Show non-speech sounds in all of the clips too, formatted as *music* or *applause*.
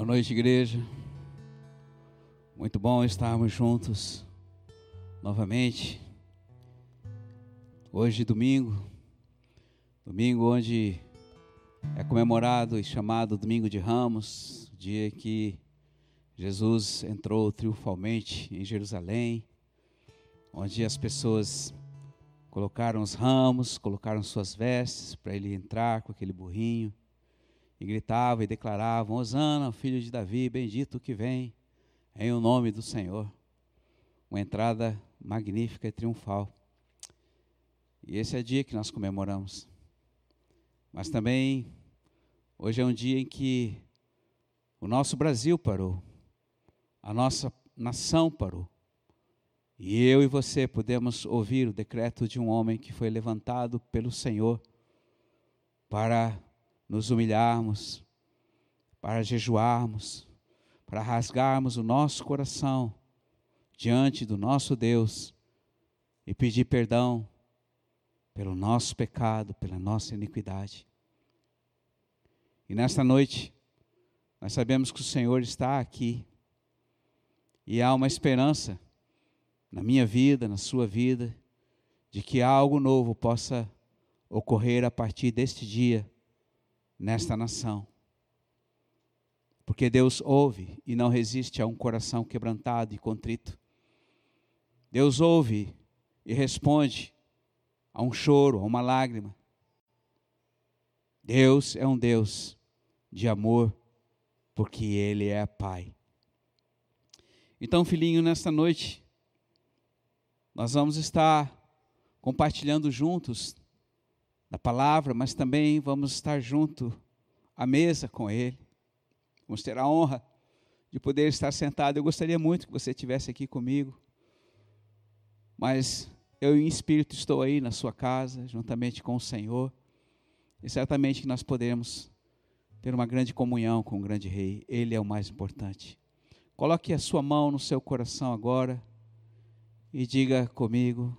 Boa noite, igreja. Muito bom estarmos juntos novamente. Hoje, domingo, domingo onde é comemorado e chamado Domingo de Ramos, dia que Jesus entrou triunfalmente em Jerusalém, onde as pessoas colocaram os ramos, colocaram suas vestes para ele entrar com aquele burrinho e gritavam e declaravam: Hosana, filho de Davi, bendito que vem em o nome do Senhor. Uma entrada magnífica e triunfal. E esse é o dia que nós comemoramos. Mas também, hoje é um dia em que o nosso Brasil parou, a nossa nação parou. E eu e você podemos ouvir o decreto de um homem que foi levantado pelo Senhor para nos humilharmos, para jejuarmos, para rasgarmos o nosso coração diante do nosso Deus e pedir perdão pelo nosso pecado, pela nossa iniquidade. E nesta noite, nós sabemos que o Senhor está aqui e há uma esperança na minha vida, na sua vida, de que algo novo possa ocorrer a partir deste dia nesta nação. Porque Deus ouve e não resiste a um coração quebrantado e contrito. Deus ouve e responde a um choro, a uma lágrima. Deus é um Deus de amor, porque Ele é Pai. Então, filhinho, nesta noite, nós vamos estar compartilhando juntos da palavra, mas também vamos estar junto à mesa com Ele. Vamos ter a honra de poder estar sentado. Eu gostaria muito que você estivesse aqui comigo, mas eu em espírito estou aí na sua casa, juntamente com o Senhor, e certamente que nós podemos ter uma grande comunhão com o grande Rei. Ele é o mais importante. Coloque a sua mão no seu coração agora e diga comigo,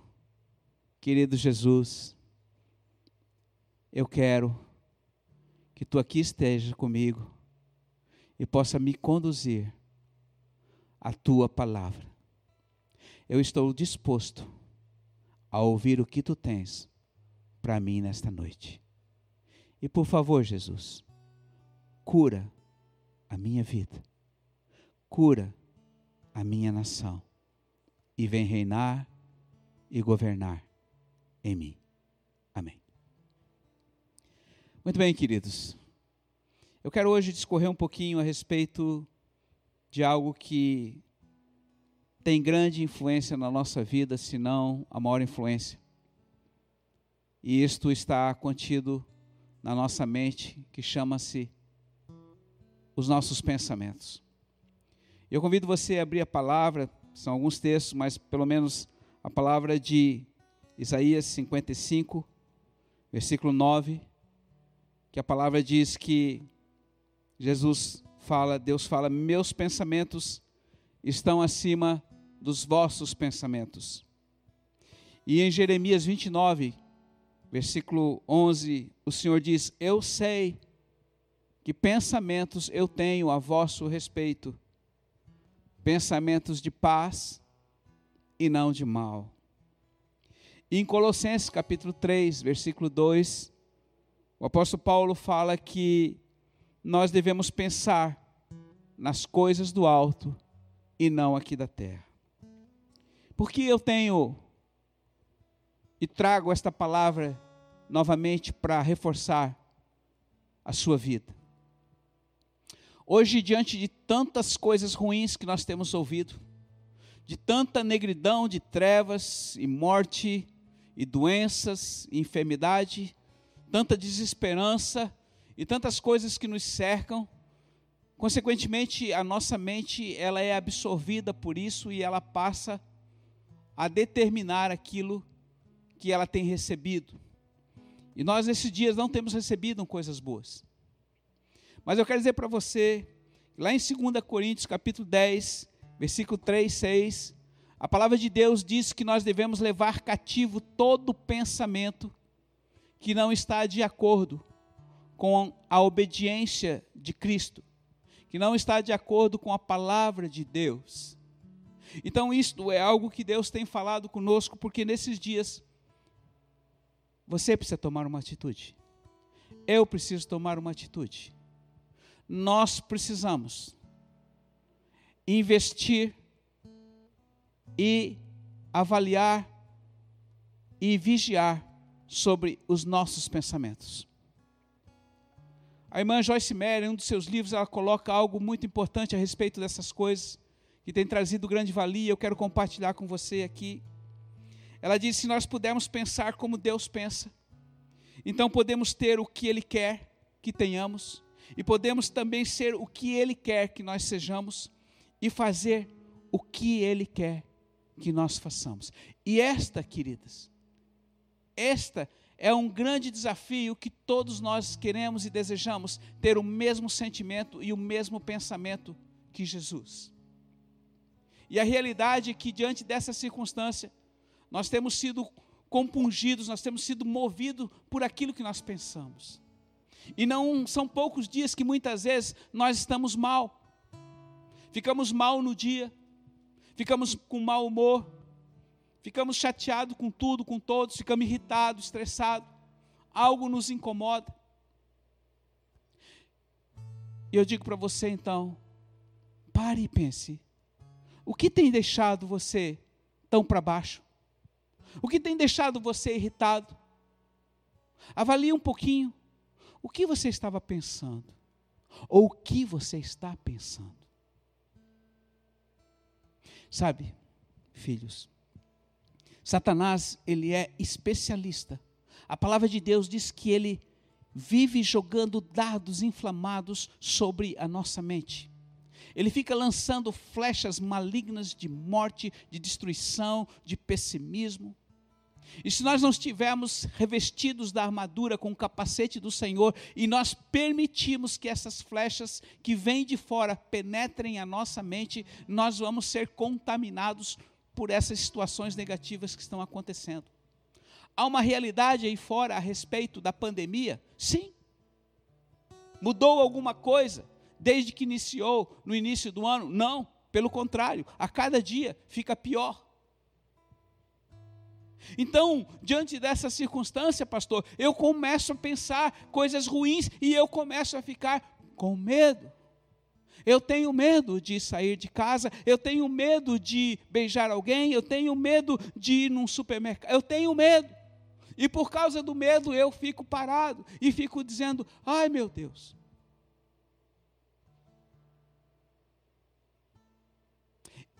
querido Jesus, eu quero que tu aqui esteja comigo e possa me conduzir à tua palavra. Eu estou disposto a ouvir o que tu tens para mim nesta noite. E por favor, Jesus, cura a minha vida, cura a minha nação e vem reinar e governar em mim. Muito bem, queridos. Eu quero hoje discorrer um pouquinho a respeito de algo que tem grande influência na nossa vida, se não a maior influência. E isto está contido na nossa mente, que chama-se os nossos pensamentos. Eu convido você a abrir a palavra, são alguns textos, mas pelo menos a palavra de Isaías 55, versículo 9 que a palavra diz que Jesus fala, Deus fala, meus pensamentos estão acima dos vossos pensamentos. E em Jeremias 29, versículo 11, o Senhor diz: Eu sei que pensamentos eu tenho a vosso respeito, pensamentos de paz e não de mal. E em Colossenses capítulo 3, versículo 2, o apóstolo Paulo fala que nós devemos pensar nas coisas do alto e não aqui da terra. Porque eu tenho e trago esta palavra novamente para reforçar a sua vida. Hoje, diante de tantas coisas ruins que nós temos ouvido, de tanta negridão, de trevas e morte e doenças e enfermidade, tanta desesperança e tantas coisas que nos cercam. Consequentemente, a nossa mente ela é absorvida por isso e ela passa a determinar aquilo que ela tem recebido. E nós nesses dias não temos recebido coisas boas. Mas eu quero dizer para você, lá em 2 Coríntios, capítulo 10, versículo 3, 6, a palavra de Deus diz que nós devemos levar cativo todo pensamento que não está de acordo com a obediência de Cristo, que não está de acordo com a palavra de Deus. Então, isto é algo que Deus tem falado conosco, porque nesses dias você precisa tomar uma atitude. Eu preciso tomar uma atitude. Nós precisamos investir e avaliar e vigiar sobre os nossos pensamentos. A irmã Joyce Meyer, em um dos seus livros, ela coloca algo muito importante a respeito dessas coisas, que tem trazido grande valia, eu quero compartilhar com você aqui. Ela diz: se nós pudermos pensar como Deus pensa, então podemos ter o que Ele quer que tenhamos, e podemos também ser o que Ele quer que nós sejamos, e fazer o que Ele quer que nós façamos. E esta, queridas, esta é um grande desafio que todos nós queremos e desejamos ter o mesmo sentimento e o mesmo pensamento que Jesus. E a realidade é que, diante dessa circunstância, nós temos sido compungidos, nós temos sido movidos por aquilo que nós pensamos. E não são poucos dias que muitas vezes nós estamos mal. Ficamos mal no dia, ficamos com mau humor, ficamos chateados com tudo, com todos, ficamos irritados, estressados, algo nos incomoda. E eu digo para você então, pare e pense: o que tem deixado você tão para baixo? O que tem deixado você irritado? Avalie um pouquinho o que você estava pensando, ou o que você está pensando. Sabe, filhos, Satanás, ele é especialista. A palavra de Deus diz que ele vive jogando dardos inflamados sobre a nossa mente. Ele fica lançando flechas malignas de morte, de destruição, de pessimismo. E se nós não estivermos revestidos da armadura com o capacete do Senhor e nós permitirmos que essas flechas que vêm de fora penetrem a nossa mente, nós vamos ser contaminados por essas situações negativas que estão acontecendo. Há uma realidade aí fora a respeito da pandemia? Sim. Mudou alguma coisa desde que iniciou no início do ano? Não, pelo contrário, a cada dia fica pior. Então, diante dessa circunstância, pastor, eu começo a pensar coisas ruins e eu começo a ficar com medo. Eu tenho medo de sair de casa, eu tenho medo de beijar alguém, eu tenho medo de ir num supermercado, eu tenho medo. E por causa do medo eu fico parado e fico dizendo: ai meu Deus.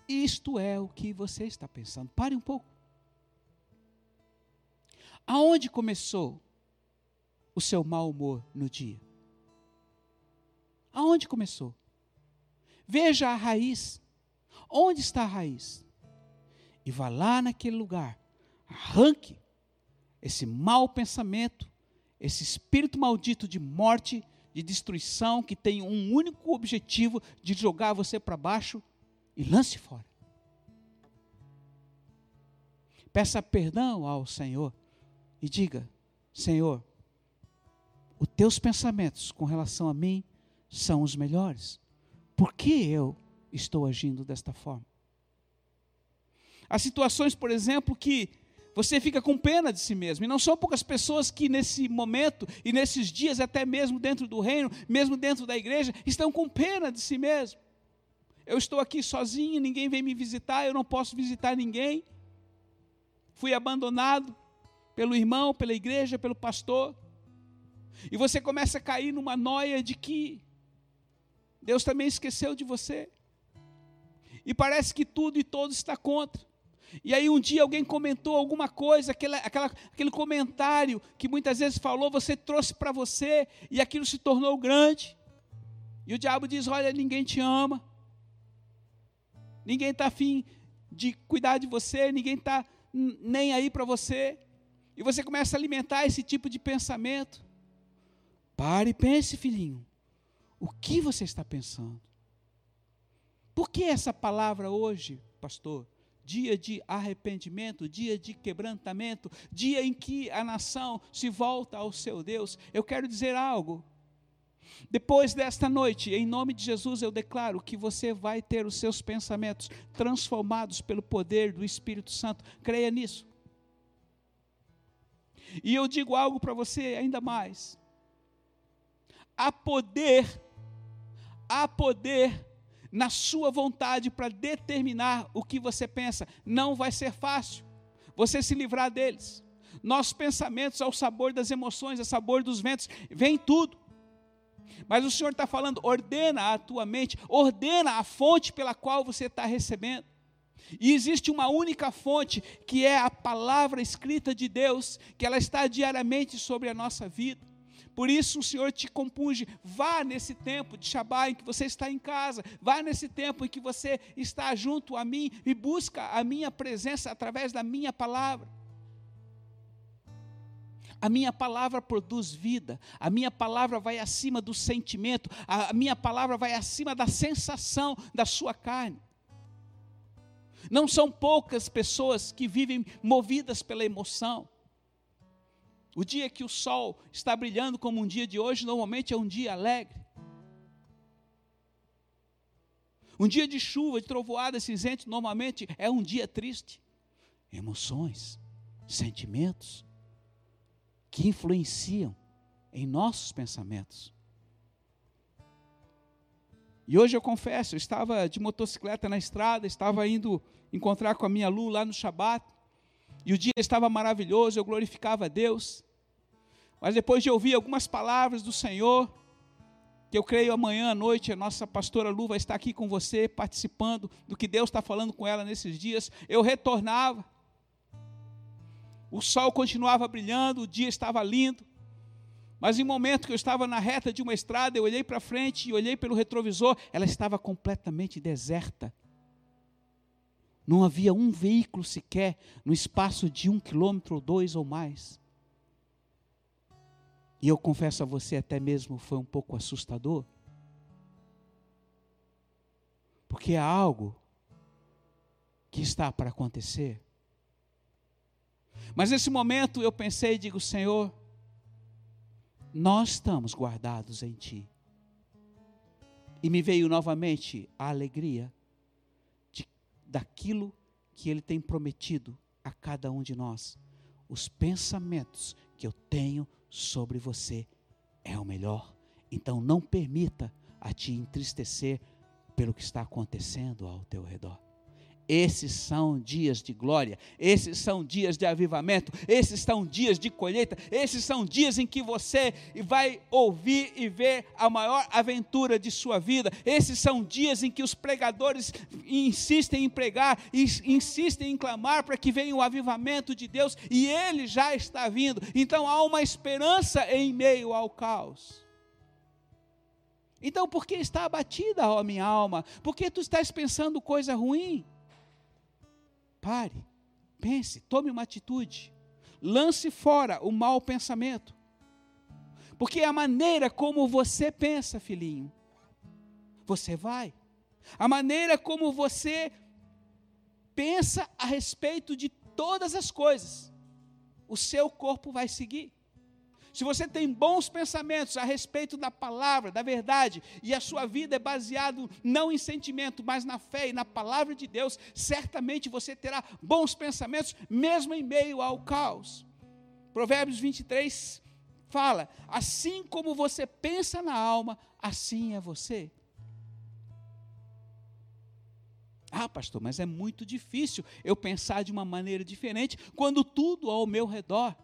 Isto é o que você está pensando. Pare um pouco. Aonde começou o seu mau humor no dia? Aonde começou? Veja a raiz. Onde está a raiz? E vá lá naquele lugar. Arranque esse mau pensamento, esse espírito maldito de morte, de destruição, que tem um único objetivo de jogar você para baixo e lance fora. Peça perdão ao Senhor e diga: Senhor, os teus pensamentos com relação a mim são os melhores. Por que eu estou agindo desta forma? Há situações, por exemplo, que você fica com pena de si mesmo. E não são poucas pessoas que nesse momento e nesses dias, até mesmo dentro do reino, mesmo dentro da igreja, estão com pena de si mesmo. Eu estou aqui sozinho, ninguém vem me visitar, eu não posso visitar ninguém. Fui abandonado pelo irmão, pela igreja, pelo pastor. E você começa a cair numa noia de que Deus também esqueceu de você. E parece que tudo e todos está contra. E aí um dia alguém comentou alguma coisa, aquela, aquela, aquele comentário que muitas vezes falou, você trouxe para você, e aquilo se tornou grande. E o diabo diz: Olha, ninguém te ama, ninguém está afim de cuidar de você, ninguém está nem aí para você. E você começa a alimentar esse tipo de pensamento. Pare e pense, filhinho. O que você está pensando? Por que essa palavra hoje, pastor? Dia de arrependimento, dia de quebrantamento, dia em que a nação se volta ao seu Deus. Eu quero dizer algo. Depois desta noite, em nome de Jesus, eu declaro que você vai ter os seus pensamentos transformados pelo poder do Espírito Santo. Creia nisso. E eu digo algo para você ainda mais. Há poder, há poder na sua vontade para determinar o que você pensa. Não vai ser fácil você se livrar deles. Nossos pensamentos ao sabor das emoções, ao sabor dos ventos, vem tudo. Mas o Senhor está falando, ordena a tua mente, ordena a fonte pela qual você está recebendo. E existe uma única fonte, que é a palavra escrita de Deus, que ela está diariamente sobre a nossa vida. Por isso o Senhor te compunge, vá nesse tempo de Shabá em que você está em casa, vá nesse tempo em que você está junto a mim e busca a minha presença através da minha palavra. A minha palavra produz vida, a minha palavra vai acima do sentimento, a minha palavra vai acima da sensação da sua carne. Não são poucas pessoas que vivem movidas pela emoção. O dia que o sol está brilhando como um dia de hoje, normalmente é um dia alegre. Um dia de chuva, de trovoada cinzento, normalmente é um dia triste. Emoções, sentimentos que influenciam em nossos pensamentos. E hoje eu confesso, eu estava de motocicleta na estrada, estava indo encontrar com a minha Lu lá no Shabat, e o dia estava maravilhoso, eu glorificava a Deus. Mas depois de ouvir algumas palavras do Senhor, que eu creio amanhã à noite a nossa pastora Lu vai estar aqui com você, participando do que Deus está falando com ela nesses dias, eu retornava. O sol continuava brilhando, o dia estava lindo. Mas em um momento que eu estava na reta de uma estrada, eu olhei para frente e olhei pelo retrovisor, ela estava completamente deserta. Não havia um veículo sequer no espaço de um quilômetro ou dois ou mais. E eu confesso a você, até mesmo foi um pouco assustador. Porque é algo que está para acontecer. Mas nesse momento eu pensei e digo, Senhor, nós estamos guardados em Ti. E me veio novamente a alegria daquilo que Ele tem prometido a cada um de nós. Os pensamentos que eu tenho sobre você é o melhor. Então não permita a te entristecer pelo que está acontecendo ao teu redor. Esses são dias de glória, esses são dias de avivamento, esses são dias de colheita, esses são dias em que você vai ouvir e ver a maior aventura de sua vida. Esses são dias em que os pregadores insistem em pregar, insistem em clamar para que venha o avivamento de Deus e ele já está vindo. Então há uma esperança em meio ao caos. Então, por que está abatida, ó minha alma? Por que tu estás pensando coisa ruim? Pare, pense, tome uma atitude. Lance fora o mau pensamento. Porque a maneira como você pensa, filhinho, você vai. A maneira como você pensa a respeito de todas as coisas, o seu corpo vai seguir. Se você tem bons pensamentos a respeito da palavra, da verdade, e a sua vida é baseado não em sentimento, mas na fé e na palavra de Deus, certamente você terá bons pensamentos mesmo em meio ao caos. Provérbios 23 fala: assim como você pensa na alma, assim é você. Ah, pastor, mas é muito difícil eu pensar de uma maneira diferente quando tudo ao meu redor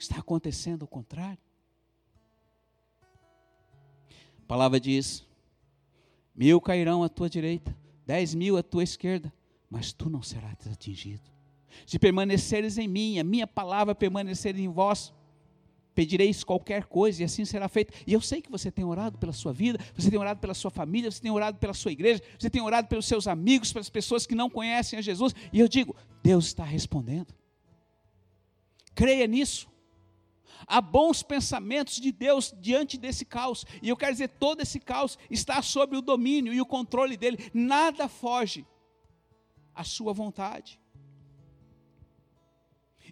Está acontecendo o contrário. A palavra diz: mil cairão à tua direita, dez mil à tua esquerda, mas tu não serás atingido. Se permaneceres em mim, a minha palavra permanecer em vós, pedireis qualquer coisa e assim será feito. E eu sei que você tem orado pela sua vida, você tem orado pela sua família, você tem orado pela sua igreja, você tem orado pelos seus amigos, pelas pessoas que não conhecem a Jesus. E eu digo: Deus está respondendo. Creia nisso. Há bons pensamentos de Deus diante desse caos. E eu quero dizer, todo esse caos está sob o domínio e o controle dele. Nada foge à sua vontade.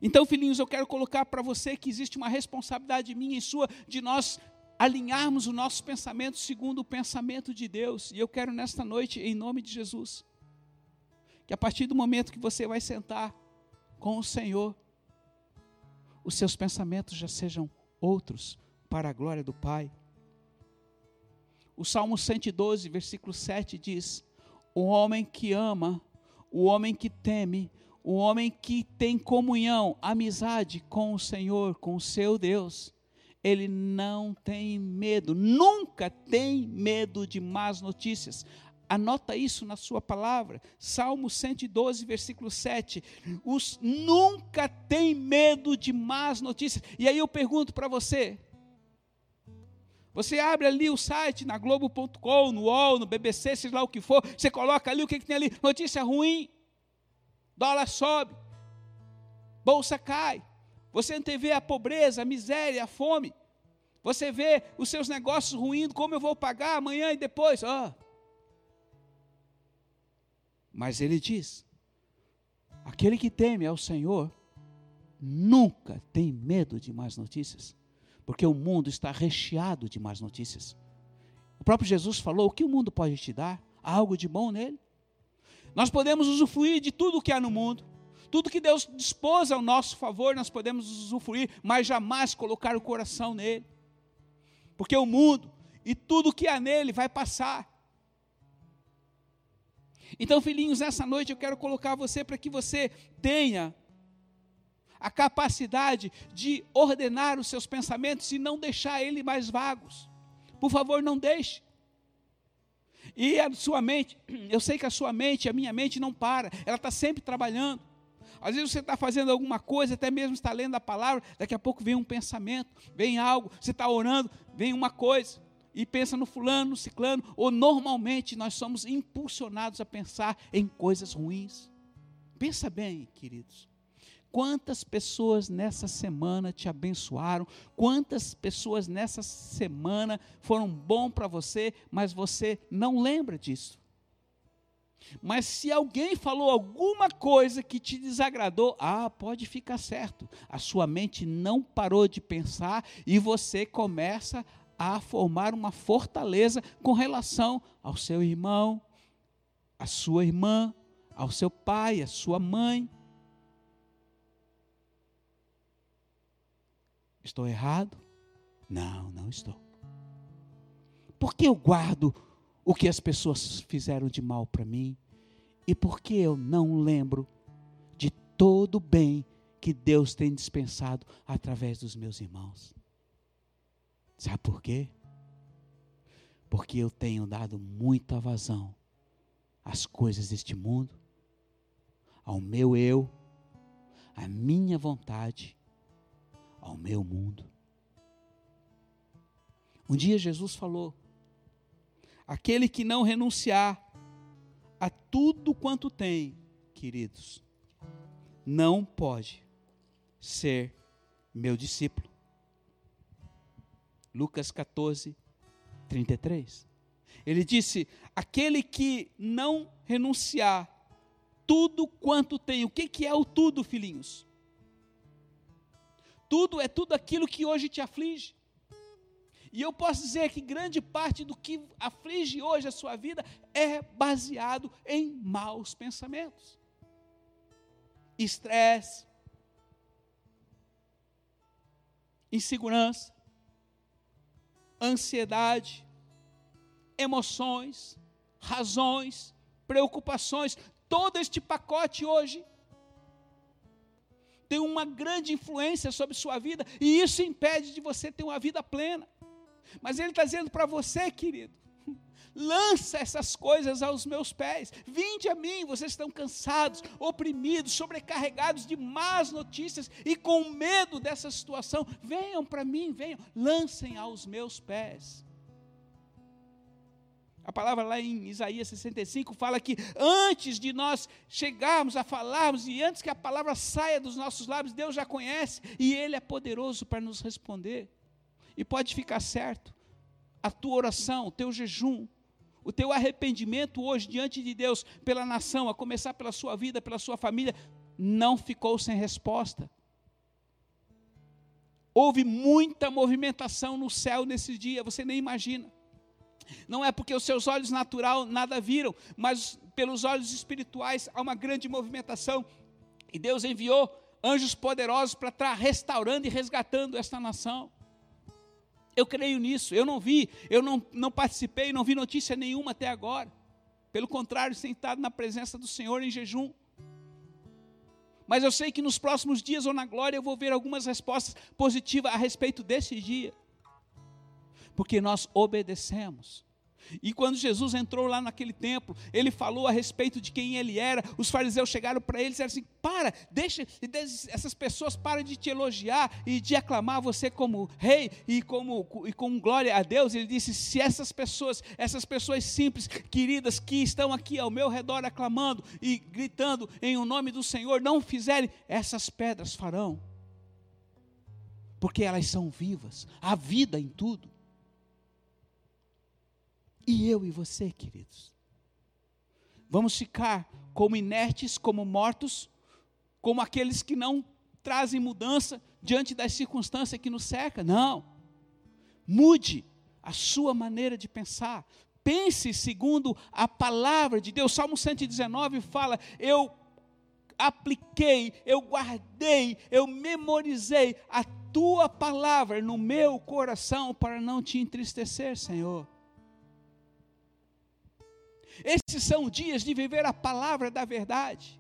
Então, filhinhos, eu quero colocar para você que existe uma responsabilidade minha e sua de nós alinharmos o nosso pensamento segundo o pensamento de Deus. E eu quero nesta noite, em nome de Jesus, que a partir do momento que você vai sentar com o Senhor, os seus pensamentos já sejam outros para a glória do Pai. O Salmo 112, versículo 7 diz: O homem que ama, o homem que teme, o homem que tem comunhão, amizade com o Senhor, com o seu Deus, ele não tem medo, nunca tem medo de más notícias. Anota isso na sua palavra. Salmo 112, versículo 7. Os nunca tem medo de más notícias. E aí eu pergunto para você: você abre ali o site na Globo.com, no UOL, no BBC, seja lá o que for, você coloca ali o que, que tem ali? Notícia ruim, dólar sobe, bolsa cai, você vê a pobreza, a miséria, a fome. Você vê os seus negócios ruindo, como eu vou pagar amanhã e depois. Oh. Mas ele diz: aquele que teme ao Senhor nunca tem medo de más notícias, porque o mundo está recheado de más notícias. O próprio Jesus falou: o que o mundo pode te dar? Há algo de bom nele? Nós podemos usufruir de tudo o que há no mundo, tudo que Deus dispôs ao nosso favor, nós podemos usufruir, mas jamais colocar o coração nele. Porque o mundo e tudo que há nele vai passar. Então, filhinhos, essa noite eu quero colocar você para que você tenha a capacidade de ordenar os seus pensamentos e não deixar eles mais vagos. Por favor, não deixe. E a sua mente, *clears throat* eu sei que a sua mente, a minha mente não para, ela está sempre trabalhando. Às vezes você está fazendo alguma coisa, até mesmo está lendo a palavra, daqui a pouco vem um pensamento, vem algo, você está orando, vem uma coisa, e pensa no fulano, no ciclano, ou normalmente nós somos impulsionados a pensar em coisas ruins. Pensa bem, queridos. Quantas pessoas nessa semana te abençoaram? Quantas pessoas nessa semana foram bom para você, mas você não lembra disso? Mas se alguém falou alguma coisa que te desagradou, ah, pode ficar certo. A sua mente não parou de pensar e você começa a formar uma fortaleza com relação ao seu irmão, à sua irmã, ao seu pai, à sua mãe. Estou errado? Não, não estou. Por que eu guardo o que as pessoas fizeram de mal para mim e por que eu não lembro de todo o bem que Deus tem dispensado através dos meus irmãos. Sabe por quê? Porque eu tenho dado muita vazão às coisas deste mundo, ao meu eu, à minha vontade, ao meu mundo. Um dia Jesus falou: Aquele que não renunciar a tudo quanto tem, queridos, não pode ser meu discípulo. Lucas 14, 33. Ele disse: aquele que não renunciar tudo quanto tem. O que, que é o tudo, filhinhos? Tudo é tudo aquilo que hoje te aflige. E eu posso dizer que grande parte do que aflige hoje a sua vida é baseado em maus pensamentos. Estresse, insegurança, ansiedade, emoções, razões, preocupações, todo este pacote hoje tem uma grande influência sobre sua vida e isso impede de você ter uma vida plena. Mas Ele está dizendo para você, querido, lança essas coisas aos meus pés. Vinde a mim, vocês estão cansados, oprimidos, sobrecarregados de más notícias e com medo dessa situação. Venham para mim, venham, lancem aos meus pés. A palavra lá em Isaías 65 fala que antes de nós chegarmos a falarmos e antes que a palavra saia dos nossos lábios, Deus já conhece e Ele é poderoso para nos responder. E pode ficar certo, a tua oração, o teu jejum, o teu arrependimento hoje diante de Deus pela nação, a começar pela sua vida, pela sua família, não ficou sem resposta. houve muita movimentação no céu nesse dia, você nem imagina. Não é porque os seus olhos natural nada viram, mas pelos olhos espirituais há uma grande movimentação. E Deus enviou anjos poderosos para estar restaurando e resgatando esta nação. Eu creio nisso, eu não vi, eu não, não participei, não vi notícia nenhuma até agora. Pelo contrário, sentado na presença do Senhor em jejum. Mas eu sei que nos próximos dias ou na glória eu vou ver algumas respostas positivas a respeito desse dia. Porque nós obedecemos. E quando Jesus entrou lá naquele templo, ele falou a respeito de quem ele era. Os fariseus chegaram para ele e disseram assim: Para, deixa, essas pessoas parem de te elogiar e de aclamar você como rei e como e com glória a Deus. Ele disse: Se essas pessoas, essas pessoas simples, queridas, que estão aqui ao meu redor aclamando e gritando em o nome do Senhor, não fizerem, essas pedras farão. Porque elas são vivas, há vida em tudo. E eu e você, queridos? Vamos ficar como inertes, como mortos, como aqueles que não trazem mudança diante das circunstâncias que nos cercam? Não. Mude a sua maneira de pensar. Pense segundo a palavra de Deus. Salmo 119 fala: Eu apliquei, eu guardei, eu memorizei a tua palavra no meu coração para não te entristecer, Senhor. Esses são dias de viver a palavra da verdade.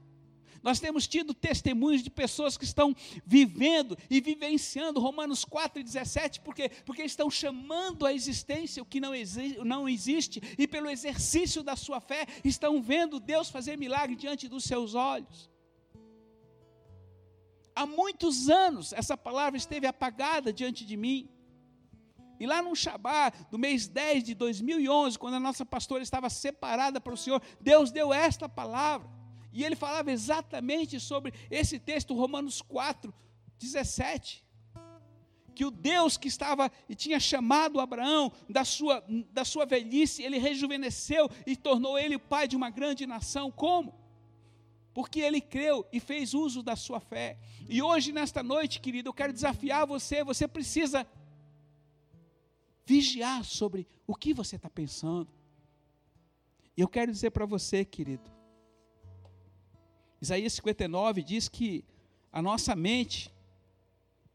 Nós temos tido testemunhos de pessoas que estão vivendo e vivenciando Romanos 4,17, porque, porque estão chamando à existência o que não, exi não existe, e pelo exercício da sua fé estão vendo Deus fazer milagre diante dos seus olhos. Há muitos anos essa palavra esteve apagada diante de mim. E lá no Shabá, do mês 10 de 2011, quando a nossa pastora estava separada para o Senhor, Deus deu esta palavra. E ele falava exatamente sobre esse texto, Romanos 4, 17. Que o Deus que estava e tinha chamado Abraão da sua, da sua velhice, ele rejuvenesceu e tornou ele pai de uma grande nação. Como? Porque ele creu e fez uso da sua fé. E hoje, nesta noite, querido, eu quero desafiar você. Você precisa vigiar sobre o que você está pensando. E eu quero dizer para você, querido, Isaías 59 diz que a nossa mente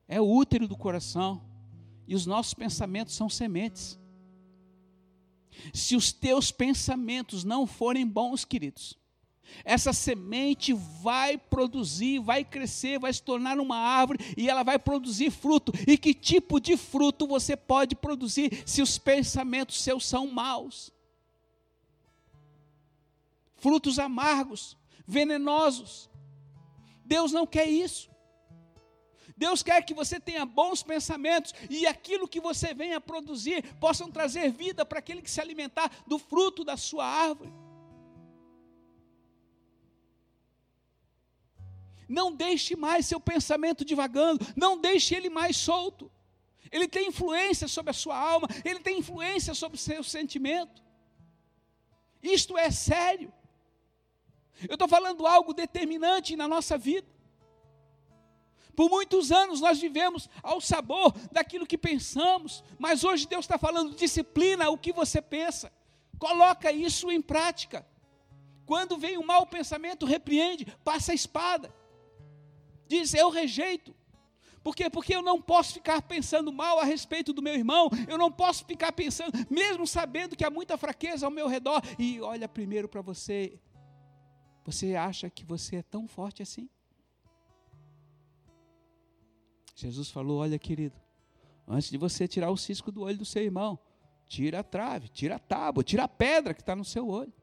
é o útero do coração e os nossos pensamentos são sementes. Se os teus pensamentos não forem bons, queridos, essa semente vai produzir, vai crescer, vai se tornar uma árvore e ela vai produzir fruto. E que tipo de fruto você pode produzir se os pensamentos seus são maus? Frutos amargos, venenosos. Deus não quer isso. Deus quer que você tenha bons pensamentos e aquilo que você venha produzir possam trazer vida para aquele que se alimentar do fruto da sua árvore. Não deixe mais seu pensamento divagando, não deixe ele mais solto. Ele tem influência sobre a sua alma, ele tem influência sobre o seu sentimento. Isto é sério. Eu estou falando algo determinante na nossa vida. Por muitos anos nós vivemos ao sabor daquilo que pensamos, mas hoje Deus está falando disciplina o que você pensa. Coloca isso em prática. Quando vem um mau pensamento, repreende, passa a espada. Diz: Eu rejeito. Por quê? Porque eu não posso ficar pensando mal a respeito do meu irmão, eu não posso ficar pensando, mesmo sabendo que há muita fraqueza ao meu redor. E olha primeiro para você, você acha que você é tão forte assim? Jesus falou: Olha, querido, antes de você tirar o cisco do olho do seu irmão, tira a trave, tira a tábua, tira a pedra que está no seu olho.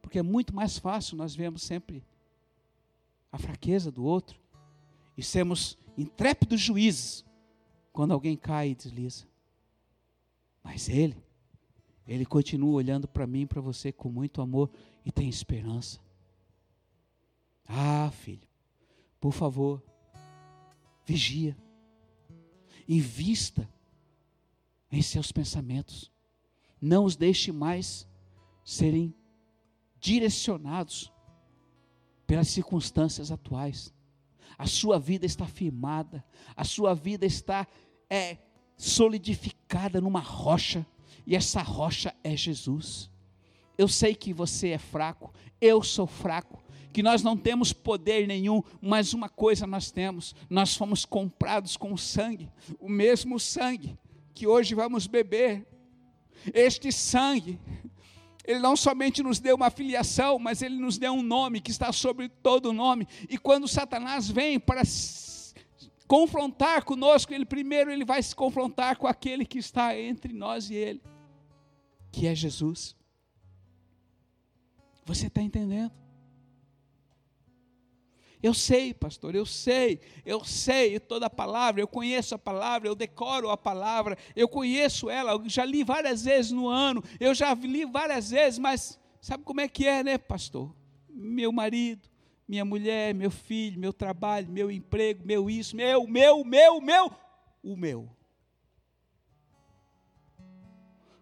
Porque é muito mais fácil nós vemos sempre a fraqueza do outro e sermos intrépidos juízes quando alguém cai e desliza. Mas Ele, Ele continua olhando para mim e para você com muito amor e tem esperança. Ah, filho, por favor, vigia, invista em seus pensamentos, não os deixe mais serem direcionados pelas circunstâncias atuais a sua vida está firmada, a sua vida está é solidificada numa rocha, e essa rocha é Jesus. Eu sei que você é fraco, eu sou fraco, que nós não temos poder nenhum, mas uma coisa nós temos: nós fomos comprados com sangue, o mesmo sangue que hoje vamos beber. Este sangue, ele não somente nos deu uma filiação, mas ele nos deu um nome que está sobre todo nome. E quando Satanás vem para confrontar conosco, ele primeiro ele vai se confrontar com aquele que está entre nós e ele, que é Jesus. Você está entendendo? Eu sei, pastor, eu sei, eu sei toda a palavra, eu conheço a palavra, eu decoro a palavra, eu conheço ela, eu já li várias vezes no ano, eu já li várias vezes, mas sabe como é que é, né, pastor? Meu marido, minha mulher, meu filho, meu trabalho, meu emprego, meu isso, meu, meu, meu, meu, o meu.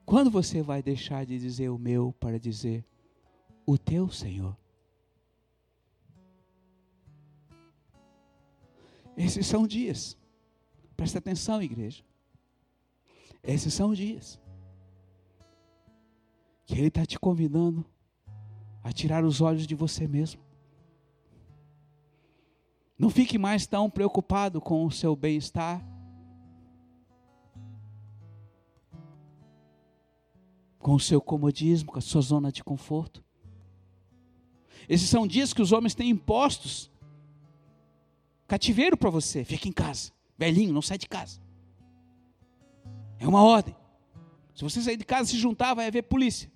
Quando você vai deixar de dizer o meu para dizer o teu Senhor? Esses são dias. Presta atenção, igreja. Esses são dias. Que Ele está te convidando a tirar os olhos de você mesmo. Não fique mais tão preocupado com o seu bem-estar. Com o seu comodismo, com a sua zona de conforto. Esses são dias que os homens têm impostos cativeiro para você. Fica em casa. Velhinho, não sai de casa. É uma ordem. Se você sair de casa e se juntar, vai haver polícia.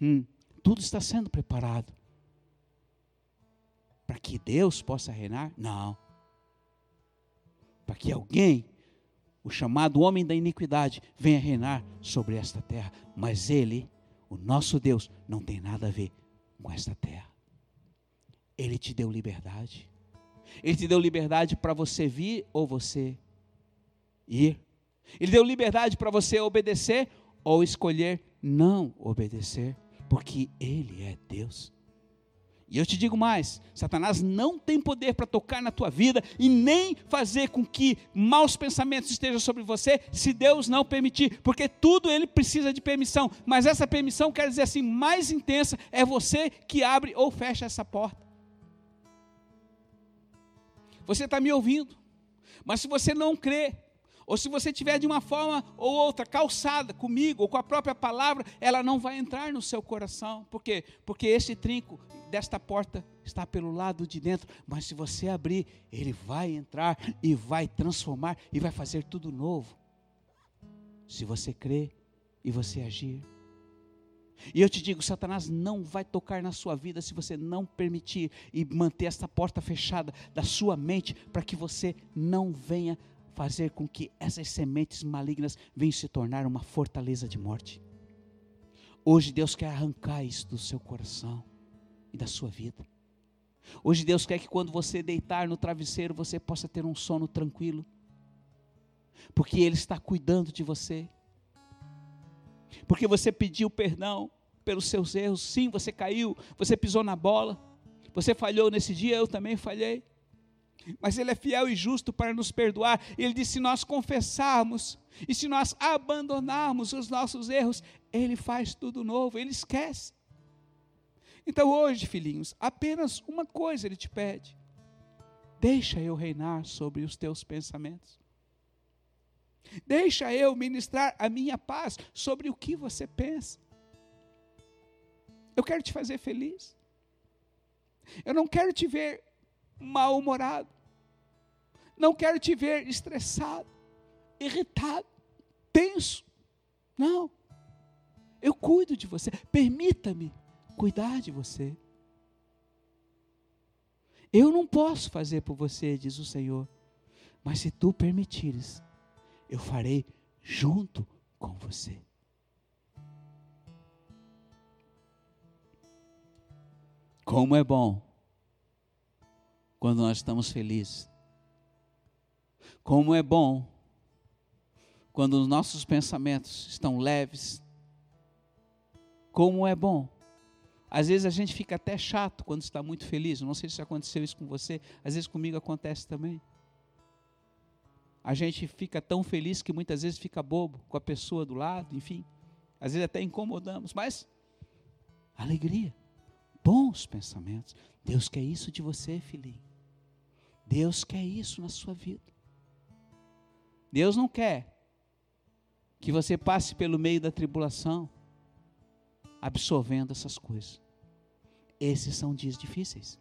Hum, tudo está sendo preparado. Para que Deus possa reinar? Não. Para que alguém, o chamado homem da iniquidade, venha reinar sobre esta terra. Mas ele, o nosso Deus, não tem nada a ver com esta terra. Ele te deu liberdade. Ele te deu liberdade para você vir ou você ir. Ele deu liberdade para você obedecer ou escolher não obedecer, porque Ele é Deus. E eu te digo mais: Satanás não tem poder para tocar na tua vida e nem fazer com que maus pensamentos estejam sobre você, se Deus não permitir, porque tudo ele precisa de permissão, mas essa permissão quer dizer assim, mais intensa, é você que abre ou fecha essa porta. Você está me ouvindo. Mas se você não crê, ou se você tiver de uma forma ou outra calçada comigo ou com a própria palavra, ela não vai entrar no seu coração. Por quê? Porque esse trinco desta porta está pelo lado de dentro, mas se você abrir, ele vai entrar e vai transformar e vai fazer tudo novo. Se você crê e você agir. E eu te digo, Satanás não vai tocar na sua vida se você não permitir e manter essa porta fechada da sua mente para que você não venha fazer com que essas sementes malignas venham se tornar uma fortaleza de morte. Hoje Deus quer arrancar isso do seu coração e da sua vida. Hoje Deus quer que quando você deitar no travesseiro você possa ter um sono tranquilo, porque Ele está cuidando de você porque você pediu perdão pelos seus erros. Sim, você caiu, você pisou na bola, você falhou nesse dia, eu também falhei. Mas Ele é fiel e justo para nos perdoar. Ele disse: se nós confessarmos e se nós abandonarmos os nossos erros, Ele faz tudo novo, Ele esquece. Então hoje, filhinhos, apenas uma coisa Ele te pede: deixa eu reinar sobre os teus pensamentos. Deixa eu ministrar a minha paz sobre o que você pensa. Eu quero te fazer feliz. Eu não quero te ver mal-humorado. Não quero te ver estressado, irritado, tenso. Não. Eu cuido de você. Permita-me cuidar de você. Eu não posso fazer por você, diz o Senhor, mas se tu permitires, eu farei junto com você. Como é bom quando nós estamos felizes. Como é bom quando os nossos pensamentos estão leves. Como é bom. Às vezes a gente fica até chato quando está muito feliz. Não sei se aconteceu isso com você, às vezes comigo acontece também. A gente fica tão feliz que muitas vezes fica bobo com a pessoa do lado, enfim. Às vezes até incomodamos, mas alegria, bons pensamentos. Deus quer isso de você, filhinho. Deus quer isso na sua vida. Deus não quer que você passe pelo meio da tribulação absorvendo essas coisas. Esses são dias difíceis.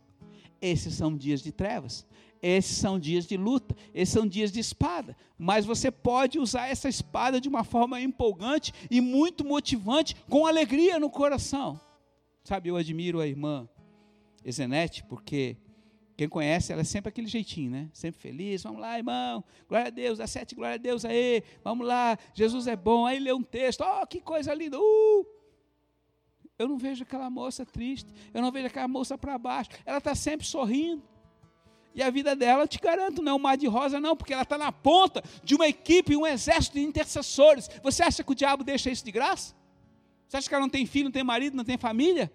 Esses são dias de trevas. Esses são dias de luta. Esses são dias de espada. Mas você pode usar essa espada de uma forma empolgante e muito motivante, com alegria no coração. Sabe, eu admiro a irmã Ezenete, porque quem conhece, ela é sempre aquele jeitinho, né? Sempre feliz. Vamos lá, irmão. Glória a Deus, dá sete, glória a Deus aí. Vamos lá, Jesus é bom. Aí lê um texto. Oh, que coisa linda. Uh! Eu não vejo aquela moça triste. Eu não vejo aquela moça para baixo. Ela está sempre sorrindo. E a vida dela, te garanto, não é um mar de rosa, não, porque ela está na ponta de uma equipe, um exército de intercessores. Você acha que o diabo deixa isso de graça? Você acha que ela não tem filho, não tem marido, não tem família?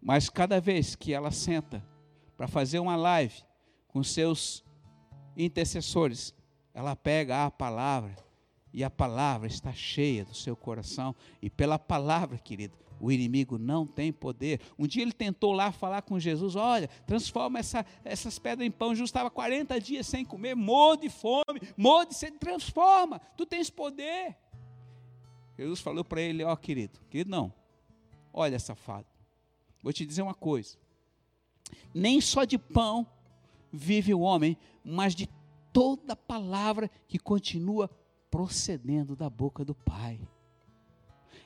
Mas cada vez que ela senta para fazer uma live com seus intercessores, ela pega a palavra e a palavra está cheia do seu coração. E pela palavra, querido, o inimigo não tem poder. Um dia ele tentou lá falar com Jesus: olha, transforma essa, essas pedras em pão. Jesus estava 40 dias sem comer, morro de fome, morro de sede, transforma, tu tens poder. Jesus falou para ele: ó, oh, querido, querido, não, olha, safado, vou te dizer uma coisa: nem só de pão vive o homem, mas de toda palavra que continua procedendo da boca do Pai.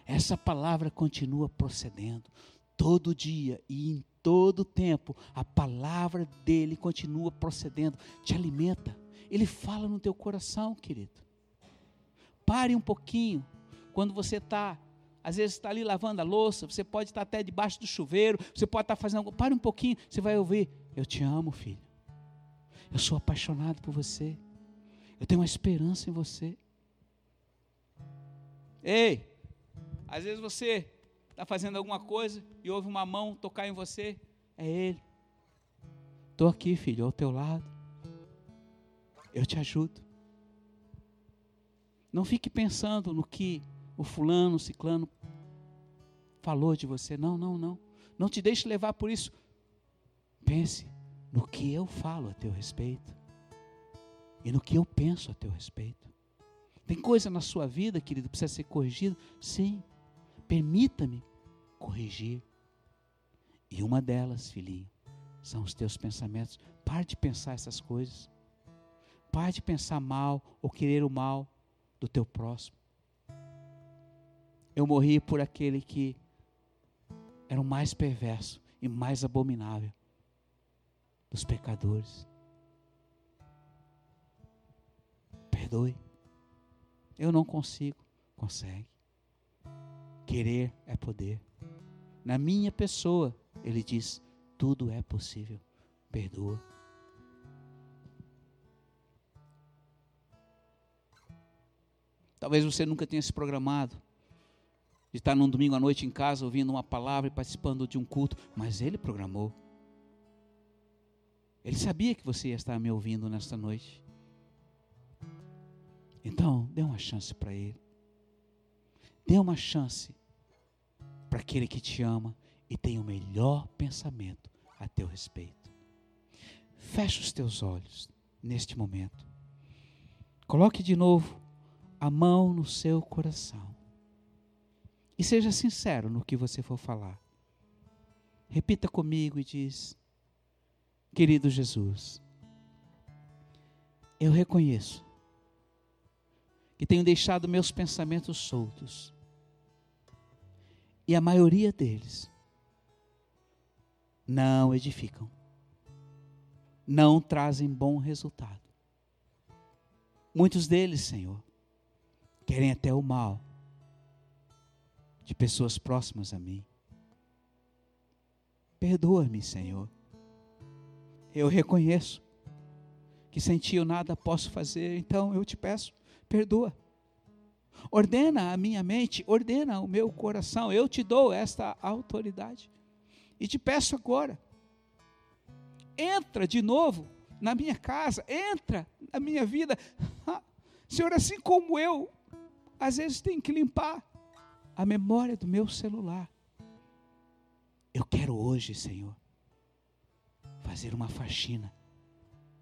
Essa palavra continua procedendo todo dia e em todo tempo. A palavra dele continua procedendo, te alimenta. Ele fala no teu coração, querido. Pare um pouquinho. Quando você está, às vezes está ali lavando a louça, você pode estar até debaixo do chuveiro, você pode estar fazendo algo. Pare um pouquinho, você vai ouvir: Eu te amo, filho. Eu sou apaixonado por você. Eu tenho uma esperança em você. Ei, às vezes você está fazendo alguma coisa e ouve uma mão tocar em você, é Ele. Estou aqui, filho, ao teu lado. Eu te ajudo. Não fique pensando no que o fulano, o ciclano falou de você. Não, não, não. Não te deixe levar por isso. Pense no que eu falo a teu respeito e no que eu penso a teu respeito. Tem coisa na sua vida, querido, que precisa ser corrigido? Sim. Permita-me corrigir. E uma delas, filhinho, são os teus pensamentos. Pare de pensar essas coisas. Pare de pensar mal ou querer o mal do teu próximo. Eu morri por aquele que era o mais perverso e mais abominável dos pecadores. Perdoe. Eu não consigo. Consegue. Querer é poder. Na minha pessoa, ele diz: tudo é possível. Perdoa. Talvez você nunca tenha se programado de estar num domingo à noite em casa ouvindo uma palavra e participando de um culto, mas ele programou. Ele sabia que você ia estar me ouvindo nesta noite. Então, dê uma chance para Ele. Dê uma chance para aquele que te ama e tem o melhor pensamento a teu respeito. Feche os teus olhos neste momento. Coloque de novo a mão no seu coração. E seja sincero no que você for falar. Repita comigo e diz: Querido Jesus, eu reconheço que tenho deixado meus pensamentos soltos. E a maioria deles não edificam, não trazem bom resultado. Muitos deles, Senhor, querem até o mal de pessoas próximas a mim. Perdoa-me, Senhor. Eu reconheço que sem ti eu nada posso fazer, então eu te peço, perdoa. Ordena a minha mente, ordena o meu coração. Eu te dou esta autoridade. E te peço agora, entra de novo na minha casa, entra na minha vida. Senhor, assim como eu, às vezes tenho que limpar a memória do meu celular. Eu quero hoje, Senhor, fazer uma faxina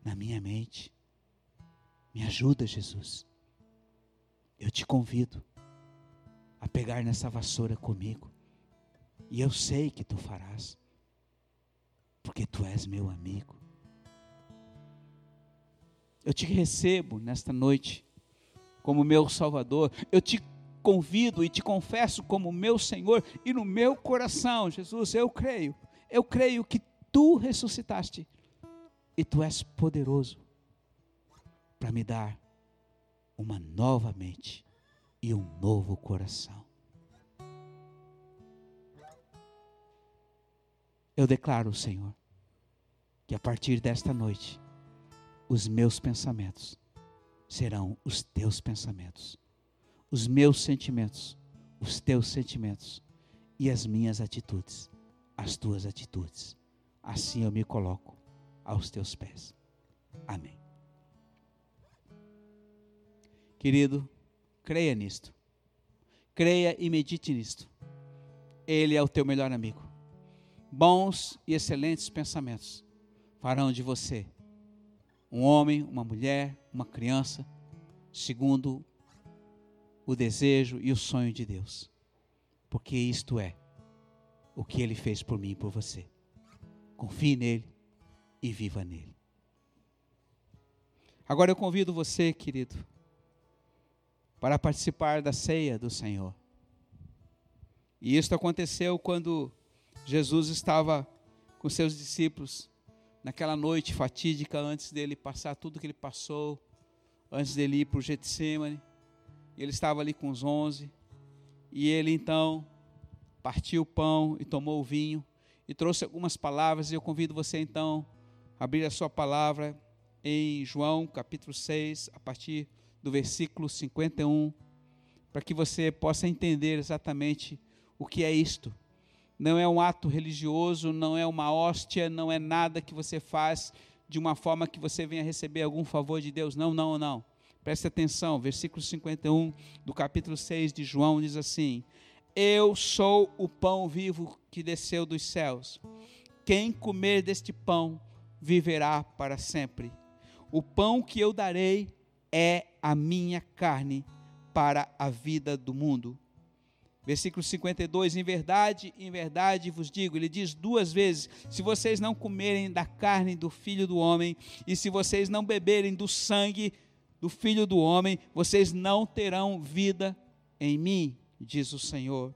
na minha mente. Me ajuda, Jesus. Eu te convido a pegar nessa vassoura comigo. E eu sei que tu farás, porque tu és meu amigo. Eu te recebo nesta noite como meu Salvador. Eu te convido e te confesso como meu Senhor e no meu coração, Jesus, eu creio. Eu creio que tu ressuscitaste e tu és poderoso para me dar uma nova mente e um novo coração. Eu declaro, Senhor, que a partir desta noite, os meus pensamentos serão os teus pensamentos, os meus sentimentos, os teus sentimentos, e as minhas atitudes, as tuas atitudes. Assim eu me coloco aos teus pés. Amém. Querido, creia nisto. Creia e medite nisto. Ele é o teu melhor amigo. Bons e excelentes pensamentos farão de você um homem, uma mulher, uma criança, segundo o desejo e o sonho de Deus. Porque isto é o que ele fez por mim e por você. Confie nele e viva nele. Agora eu convido você, querido, para participar da ceia do Senhor. E isto aconteceu quando Jesus estava com seus discípulos naquela noite fatídica antes dele passar tudo que ele passou, antes dele ir para o Getsemane. Ele estava ali com os onze e ele então partiu o pão e tomou o vinho e trouxe algumas palavras e eu convido você então abrir a sua palavra em João capítulo 6, a partir do versículo 51, para que você possa entender exatamente o que é isto. Não é um ato religioso, não é uma hóstia, não é nada que você faz de uma forma que você venha receber algum favor de Deus. Não, não, não. Preste atenção, versículo 51 do capítulo 6 de João diz assim: Eu sou o pão vivo que desceu dos céus. Quem comer deste pão viverá para sempre. O pão que eu darei é a minha carne para a vida do mundo. Versículo 52, em verdade, em verdade vos digo, ele diz duas vezes: se vocês não comerem da carne do filho do homem, e se vocês não beberem do sangue do filho do homem, vocês não terão vida em mim, diz o Senhor.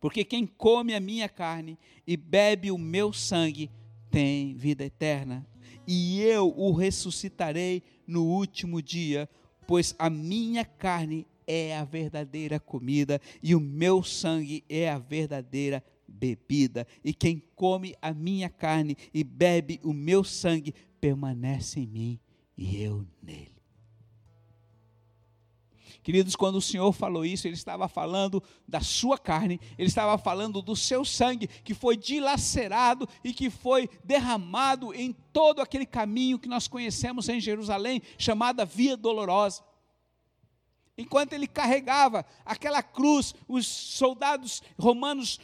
Porque quem come a minha carne e bebe o meu sangue tem vida eterna, e eu o ressuscitarei no último dia, pois a minha carne é a verdadeira comida e o meu sangue é a verdadeira bebida. E quem come a minha carne e bebe o meu sangue permanece em mim e eu nele. Queridos, quando o Senhor falou isso, Ele estava falando da sua carne, Ele estava falando do seu sangue que foi dilacerado e que foi derramado em todo aquele caminho que nós conhecemos em Jerusalém, chamada Via Dolorosa. Enquanto ele carregava aquela cruz, os soldados romanos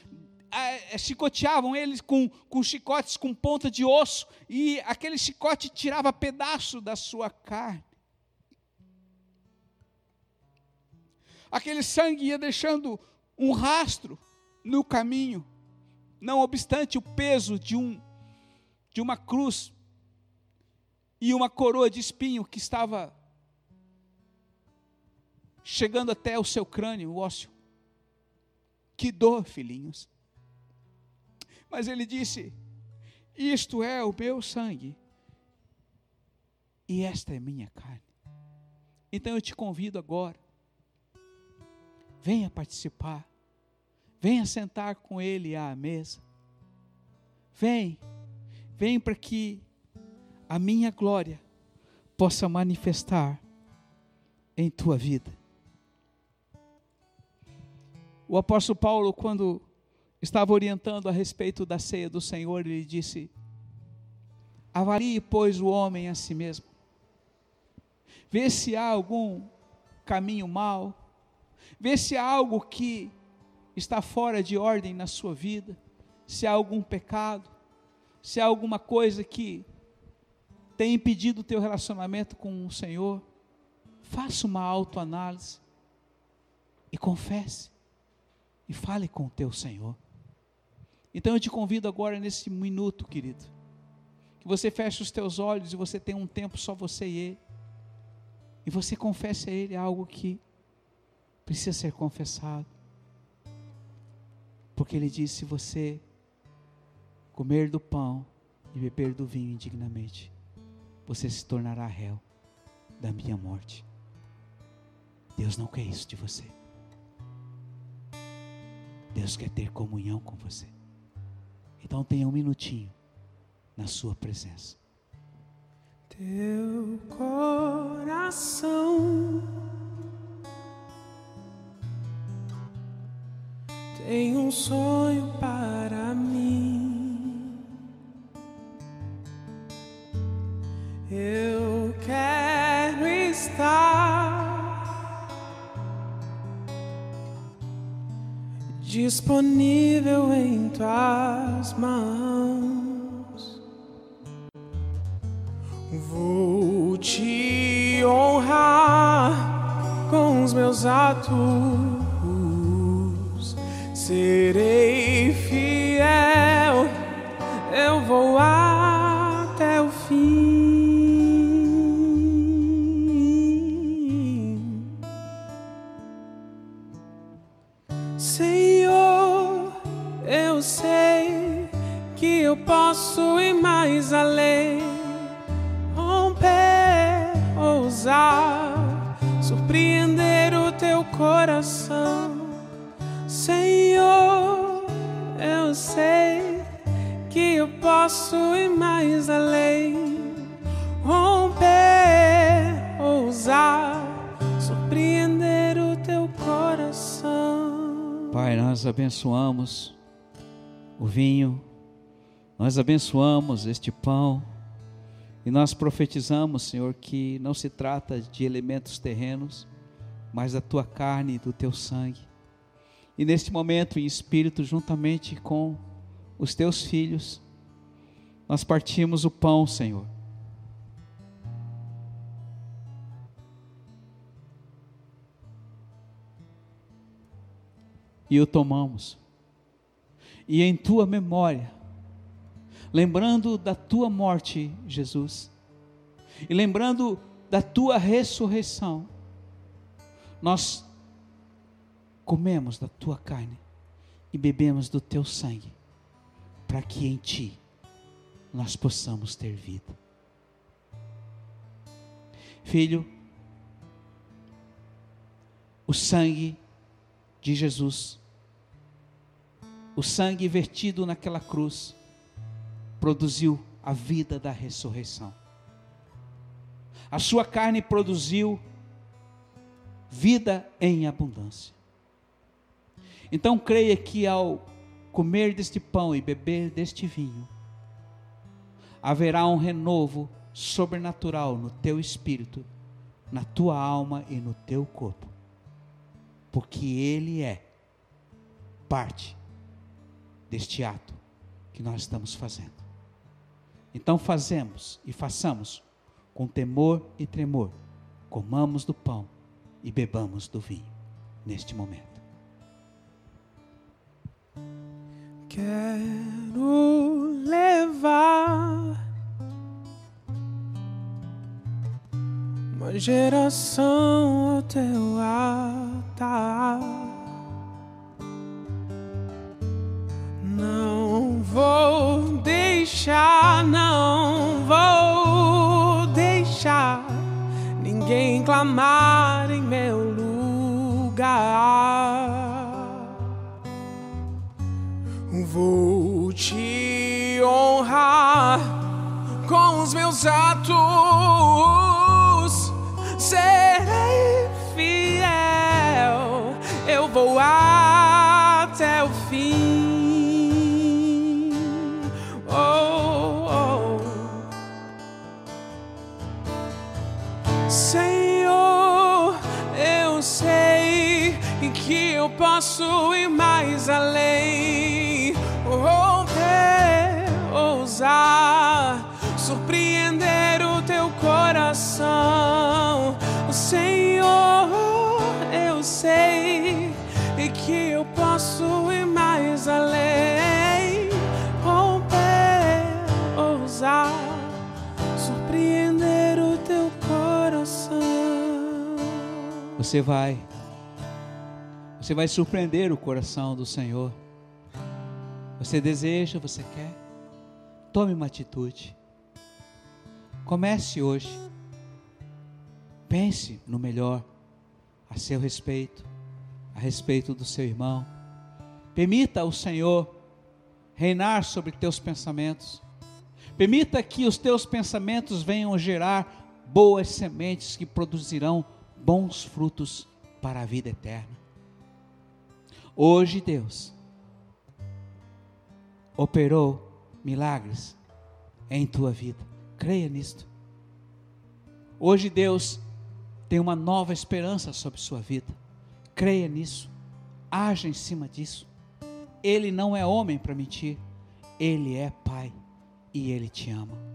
é, chicoteavam eles com, com chicotes com ponta de osso, e aquele chicote tirava pedaço da sua carne. Aquele sangue ia deixando um rastro no caminho, não obstante o peso de, um, de uma cruz e uma coroa de espinho que estava chegando até o seu crânio, o ósseo. Que dor, filhinhos. Mas ele disse: Isto é o meu sangue, e esta é minha carne. Então eu te convido agora venha participar, venha sentar com Ele à mesa. Vem, vem para que a minha glória possa manifestar em tua vida. O apóstolo Paulo, quando estava orientando a respeito da ceia do Senhor, ele disse: Avalie, pois, o homem a si mesmo. Vê se há algum caminho mau. Vê se há algo que está fora de ordem na sua vida. Se há algum pecado. Se há alguma coisa que tem impedido o teu relacionamento com o Senhor. Faça uma autoanálise e confesse e fale com o teu Senhor. Então eu te convido agora nesse minuto, querido, que você feche os teus olhos e você tenha um tempo só você e Ele. E você confesse a Ele algo que precisa ser confessado. Porque Ele disse: se você comer do pão e beber do vinho indignamente, você se tornará réu da minha morte. Deus não quer isso de você. Deus quer ter comunhão com você. Então tenha um minutinho na sua presença. Teu coração tem um sonho para mim. Eu quero estar disponível em tuas mãos. Vou te honrar com os meus atos. Serei fiel, eu vou até o fim. Senhor, eu sei que eu posso ir mais além, romper, ousar, surpreender o teu coração. Senhor, eu sei que eu posso ir mais além, romper, ousar, surpreender o teu coração. Pai, nós abençoamos o vinho, nós abençoamos este pão e nós profetizamos, Senhor, que não se trata de elementos terrenos, mas da tua carne e do teu sangue. E neste momento, em espírito, juntamente com os teus filhos, nós partimos o pão, Senhor. E o tomamos. E em tua memória, lembrando da tua morte, Jesus, e lembrando da tua ressurreição, nós comemos da tua carne e bebemos do teu sangue, para que em ti nós possamos ter vida. Filho, o sangue de Jesus, o sangue vertido naquela cruz, produziu a vida da ressurreição. A sua carne produziu vida em abundância. Então creia que ao comer deste pão e beber deste vinho, haverá um renovo sobrenatural no teu espírito, na tua alma e no teu corpo, porque Ele é parte deste ato que nós estamos fazendo. Então fazemos e façamos com temor e tremor, comamos do pão e bebamos do vinho neste momento. Quero levar uma geração ao teu altar. Não vou deixar, não vou deixar ninguém clamar Vou te honrar com os meus atos. Posso ir mais além. Romper, ousar, surpreender o teu coração. Senhor, eu sei que eu posso ir mais além. Romper, ousar, surpreender o teu coração. Você vai. Você vai surpreender o coração do Senhor. Você deseja, você quer? Tome uma atitude. Comece hoje. Pense no melhor a seu respeito, a respeito do seu irmão. Permita ao Senhor reinar sobre teus pensamentos. Permita que os teus pensamentos venham gerar boas sementes que produzirão bons frutos para a vida eterna. Hoje, Deus operou milagres em tua vida. Creia nisto. Hoje, Deus tem uma nova esperança sobre sua vida. Creia nisso. Haja em cima disso. Ele não é homem para mentir. Ele é Pai e ele te ama.